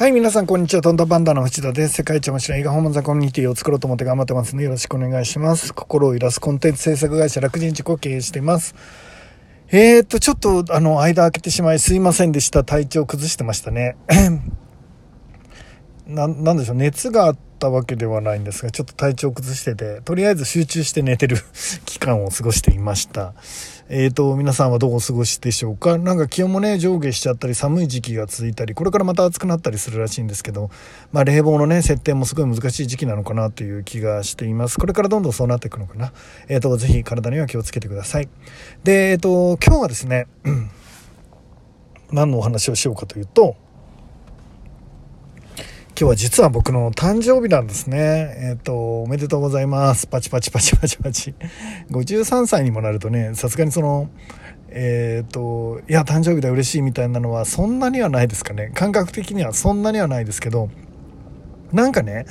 はい、皆さん、こんにちは。トントパンダの藤田です。世界一面白い映画訪問ザコミュニティを作ろうと思って頑張ってますので、よろしくお願いします。心を揺らすコンテンツ制作会社楽人地を経営しています。えーと、ちょっと、あの、間開けてしまいすいませんでした。体調崩してましたね。な、なんでしょう、熱があったわけではないんですが、ちょっと体調崩してて、とりあえず集中して寝てる 期間を過ごしていました。えっ、ー、と、皆さんはどうお過ごしでしょうか？なんか気温もね、上下しちゃったり、寒い時期が続いたり、これからまた暑くなったりするらしいんですけど、まあ、冷房のね、設定もすごい難しい時期なのかなという気がしています。これからどんどんそうなっていくのかな？えっ、ー、と、ぜひ体には気をつけてください。で、えっ、ー、と、今日はですね、何のお話をしようかというと、今日は実は僕の誕生日なんですね。えっ、ー、と、おめでとうございます。パチパチパチパチパチ。53歳にもなるとね、さすがにその、えっ、ー、と、いや、誕生日だ嬉しいみたいなのはそんなにはないですかね。感覚的にはそんなにはないですけど、なんかね、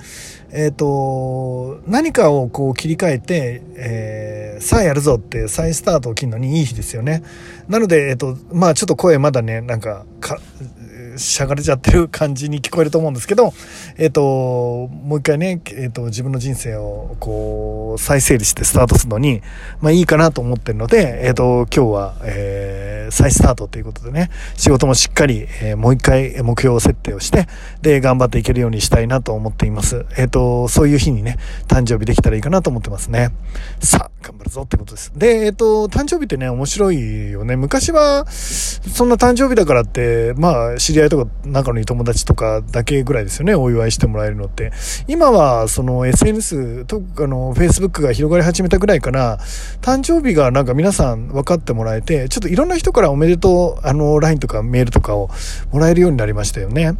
えっ、ー、と、何かをこう切り替えて、えー、さあやるぞって再スタートを切るのにいい日ですよね。なので、えっ、ー、と、まあちょっと声まだね、なんか、か、しゃがれちゃってる感じに聞こえると思うんですけど、えっ、ー、と、もう一回ね、えっ、ー、と、自分の人生をこう、再整理してスタートするのに、まあいいかなと思ってるので、えっ、ー、と、今日は、えー、再スタートということでね、仕事もしっかり、えー、もう一回目標設定をして、で、頑張っていけるようにしたいなと思っています。えっ、と、そういう日にね、誕生日できたらいいかなと思ってますね。さあ、頑張るぞってことです。で、えっ、と、誕生日ってね、面白いよね。昔は、そんな誕生日だからって、まあ、知り合いとか仲のいい友達とかだけぐらいですよね、お祝いしてもらえるのって。今は、その SNS と、あの、Facebook が広がり始めたぐらいから、誕生日がなんか皆さん分かってもらえて、ちょっといろんな人からからおめでとう、あの、LINE とかメールとかをもらえるようになりましたよね。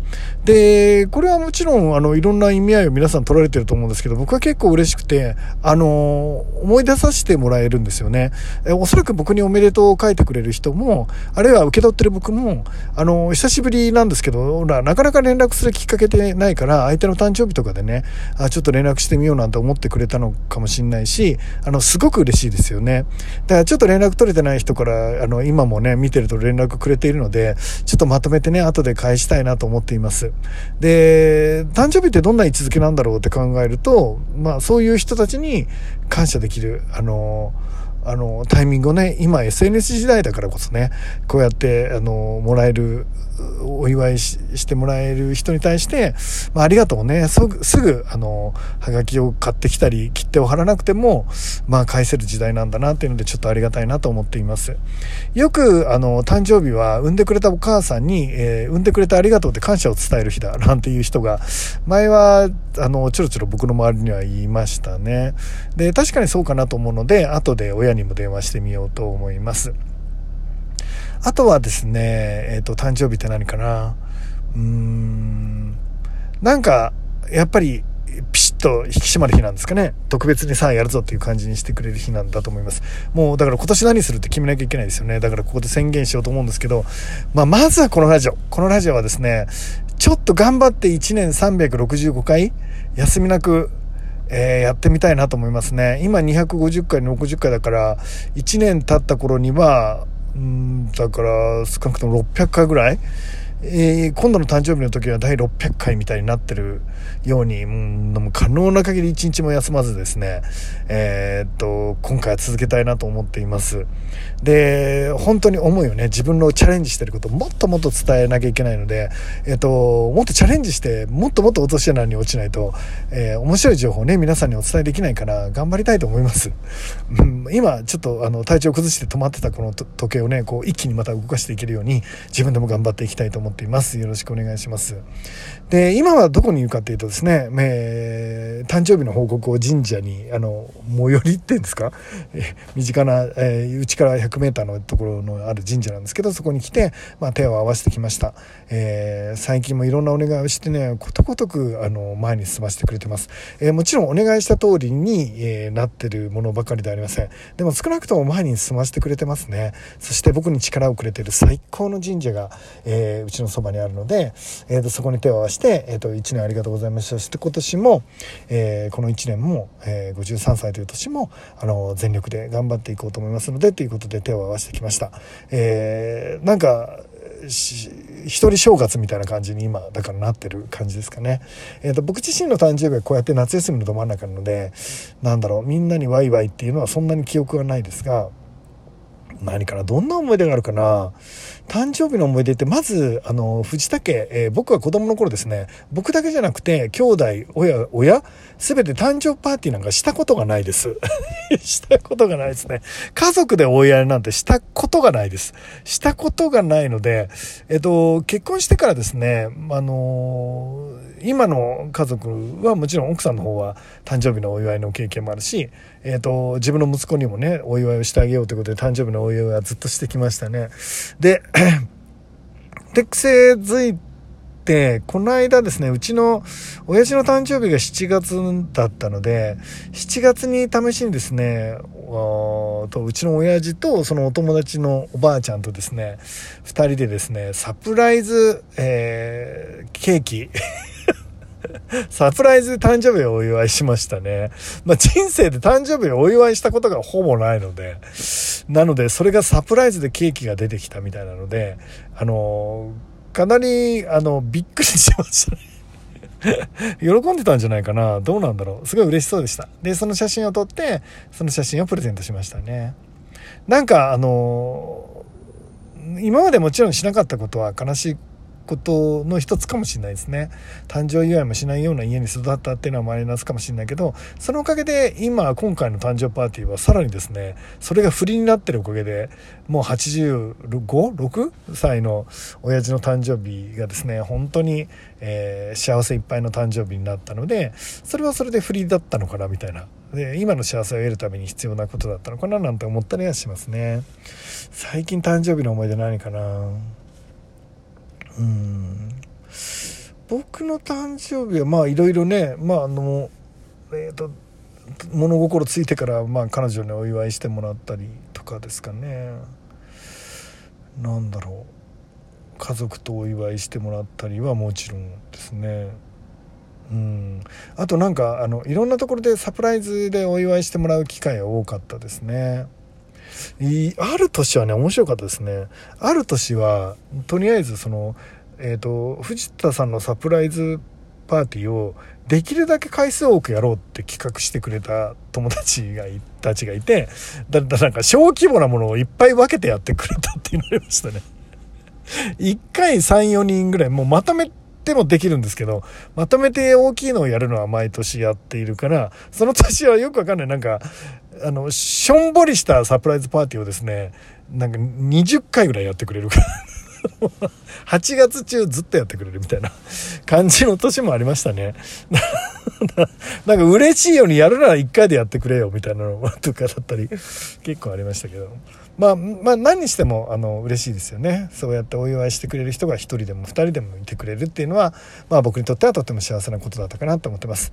で、これはもちろん、あの、いろんな意味合いを皆さん取られてると思うんですけど、僕は結構嬉しくて、あの、思い出させてもらえるんですよね。えおそらく僕におめでとうを書いてくれる人も、あるいは受け取ってる僕も、あの、久しぶりなんですけど、ど、なかなか連絡するきっかけってないから、相手の誕生日とかでね、あ、ちょっと連絡してみようなんて思ってくれたのかもしんないし、あの、すごく嬉しいですよね。だからちょっと連絡取れてない人から、あの、今もね、ね見てると連絡くれているので、ちょっとまとめてね、後で返したいなと思っています。で、誕生日ってどんな位置づけなんだろうって考えると、まあ、そういう人たちに感謝できる、あの、あの、タイミングをね、今 SNS 時代だからこそね、こうやって、あの、もらえるお祝いしてもらえる人に対して、まあ、ありがとうね。すぐ、すぐ、あの、はがきを買ってきたり、切手を貼らなくても、まあ、返せる時代なんだなっていうので、ちょっとありがたいなと思っています。よく、あの、誕生日は、産んでくれたお母さんに、えー、産んでくれてありがとうって感謝を伝える日だ、なんていう人が、前は、あの、ちょろちょろ僕の周りには言いましたね。で、確かにそうかなと思うので、後で親にも電話してみようと思います。あとはですね、えっ、ー、と、誕生日って何かな？うーん、なんか、やっぱり、ピシッと引き締まる日なんですかね。特別にさあやるぞっていう感じにしてくれる日なんだと思います。もうだから今年何するって決めなきゃいけないですよね。だからここで宣言しようと思うんですけど、まあまずはこのラジオ。このラジオはですね、ちょっと頑張って1年365回休みなくえー、やってみたいなと思いますね。今250回、60回だから、1年経った頃には、うんだから少なくとも600回ぐらいえー、今度の誕生日の時は第600回みたいになってるように、うん、可能な限り一日も休まずですね、えー、っと、今回は続けたいなと思っています。で、本当に思うよね。自分のチャレンジしてることもっともっと伝えなきゃいけないので、えー、っと、もっとチャレンジして、もっともっと落とし穴に落ちないと、え、面白い情報をね、皆さんにお伝えできないから、頑張りたいと思います。うん、今、ちょっと、あの、体調崩して止まってたこの時計をね、こう、一気にまた動かしていけるように、自分でも頑張っていきたいと思います。思っています。よろしくお願いします。で、今はどこにいるかっていうとですね、えー、誕生日の報告を神社に、あの、最寄りっていうんですか、え 身近な、えー、うちから100メーターのところのある神社なんですけど、そこに来て、まあ、手を合わせてきました。えー、最近もいろんなお願いをしてね、ことごとく、あの、前に進ませてくれてます。えー、もちろんお願いした通りに、えー、なってるものばかりではありません。でも少なくとも前に進ませてくれてますね。そして僕に力をくれてる最高の神社が、えー、うちのそばにあるので、えーと、そこに手を合わせて、えーと、1年ありがとうございましたそして今年も、えー、この1年も、えー、53歳という年もあの全力で頑張っていこうと思いますのでということで手を合わせてきました、えー、なんか一人正月みたいな感じに今だからなってる感じですかね。え、ー、と僕自身の誕生日はこうやって夏休みのど真ん中なのでなんだろうみんなにワイワイっていうのはそんなに記憶がないですが何かなどんな思い出があるかな誕生日の思い出ってまずあの藤田家、えー、僕は子供の頃ですね僕だけじゃなくて兄弟親親全て誕生パーティーなんかしたことがないです。したことがないですね。家族でお祝いなんてしたことがないです。したことがないのでえっと結婚してからですねあの今の家族はもちろん奥さんの方は誕生日のお祝いの経験もあるし、えっと自分の息子にもねお祝いをしてあげようということで誕生日のお祝いはずっとしてきましたね。でで、癖づいて、この間ですね、うちの親父の誕生日が7月だったので、7月に試しにですね、とうちの親父とそのお友達のおばあちゃんとですね、2人でですね、サプライズ、えー、ケーキ。サプライズで誕生日をお祝いしましたね。まあ、人生で誕生日をお祝いしたことがほぼないので、なので、それがサプライズでケーキが出てきたみたいなので、あの、かなり、あの、びっくりしましたね。喜んでたんじゃないかなどうなんだろうすごい嬉しそうでした。で、その写真を撮って、その写真をプレゼントしましたね。なんか、あの、今までもちろんしなかったことは悲しいことの一つかもしれないですね誕生祝いもしないような家に育ったっていうのはマイナスかもしれないけどそのおかげで今今回の誕生パーティーはさらにですねそれが振りになってるおかげでもう 85?6? 歳の親父の誕生日がですね本当に、えー、幸せいっぱいの誕生日になったのでそれはそれで振りだったのかなみたいなで今の幸せを得るために必要なことだったのかななんて思ったりはしますね最近誕生日の思い出何かなうん。僕の誕生日はまあいろいろねまああのえっ、ー、と物心ついてからまあ彼女にお祝いしてもらったりとかですかね。なんだろう。家族とお祝いしてもらったりはもちろんですね。うん。あとなんかあのいろんなところでサプライズでお祝いしてもらう機会が多かったですね。ある年はね面白かったですね。ある年はとりあえずそのえっ、ー、と藤田さんのサプライズパーティーをできるだけ回数多くやろうって企画してくれた友達がい たちがいてだだなんか小規模なものをいっぱい分けてやってくれたって言われましたね。1回34人ぐらいもうまとめてもできるんですけどまとめて大きいのをやるのは毎年やっているからその年はよくわかんない。なんかあの、しょんぼりしたサプライズパーティーをですね、なんか20回ぐらいやってくれるから8月中ずっとやってくれるみたいな感じの年もありましたね。なんか嬉しいようにやるなら1回でやってくれよみたいなのとかだったり結構ありましたけど。まあ、まあ何にしてもあの嬉しいですよね。そうやってお祝いしてくれる人が1人でも2人でもいてくれるっていうのは、まあ僕にとってはとても幸せなことだったかなと思ってます。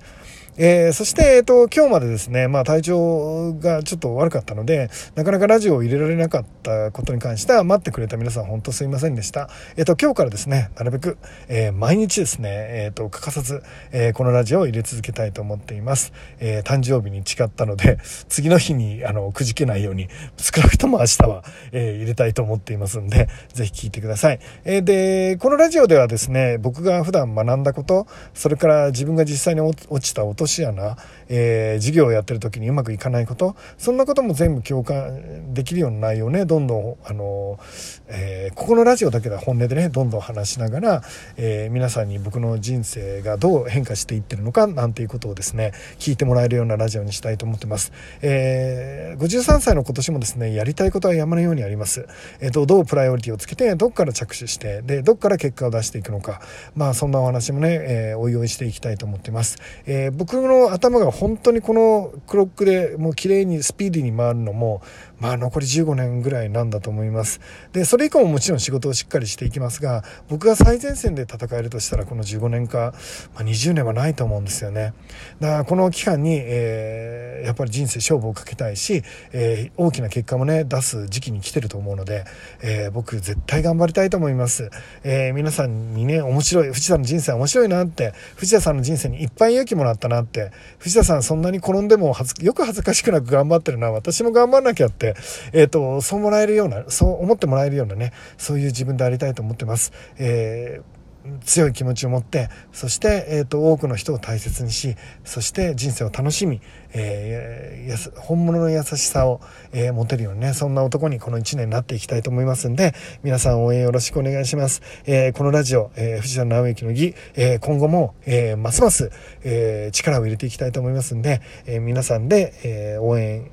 えー、そして、えっ、ー、と、今日までですね、まあ体調がちょっと悪かったので、なかなかラジオを入れられなかったことに関しては、待ってくれた皆さん本当すいませんでした。えっ、ー、と、今日からですね、なるべく、え毎日ですね、えっ、と、欠かさず、えこのラジオを入れ続けたいと思っています。え誕生日に誓ったので、次の日に、あの、くじけないように、少なくとも明日は、え入れたいと思っていますんで、ぜひ聞いてください。えで、このラジオではですね、僕が普段学んだこと、それから自分が実際に落ちた落とし穴、えー、授業をやってる時にうまくいかないことそんなことも全部共感できるような内容をねどんどんあの、えー、ここのラジオだけでは本音でねどんどん話しながら、えー、皆さんに僕の人生がどう変化していってるのかなんていうことをですね聞いてもらえるようなラジオにしたいと思ってます、えー、53歳の今年もですねやりたいことは山のようにあります、えーと、どうプライオリティをつけてどっから着手してでどっから結果を出していくのかまあそんなお話もね、えー、おいおいしていきたいと思ってます、えー、僕の頭が本当にこのクロックでもう綺麗にスピーディーに回るのもまあ残り15年ぐらいなんだと思います。で、それ以降ももちろん仕事をしっかりしていきますが、僕が最前線で戦えるとしたらこの15年か、まあ、20年はないと思うんですよね。だからこの期間に、えー、やっぱり人生勝負をかけたいし、えー、大きな結果もね、出す時期に来てると思うので、えー、僕絶対頑張りたいと思います。え皆さんにね、面白い、藤田の人生面白いなって、藤田さんの人生にいっぱい勇気もらったなって、藤田さんそんなに転んでもよく恥ずかしくなく頑張ってるな、私も頑張んなきゃって、て、えっ、と、そうもらえるような、そう思ってもらえるようなね、そういう自分でありたいと思ってます。えー強い気持ちを持ってそして、えーと、多くの人を大切にしそして人生を楽しみ、えー、本物の優しさを、えー、持てるようにねそんな男にこの1年になっていきたいと思いますんで皆さん応援よろしくお願いします、えー、このラジオ、え藤田直之の儀、え今後も、えますます、え力を入れていきたいと思いますんで、え皆さんで、え応援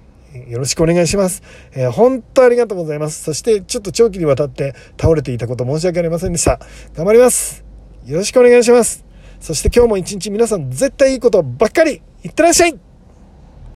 よろしくお願いします。えー、本当ありがとうございます。そしてちょっと長期にわたって倒れていたこと申し訳ありませんでした。頑張ります。よろしくお願いします。そして今日も一日皆さん絶対いいことばっかりいってらっしゃい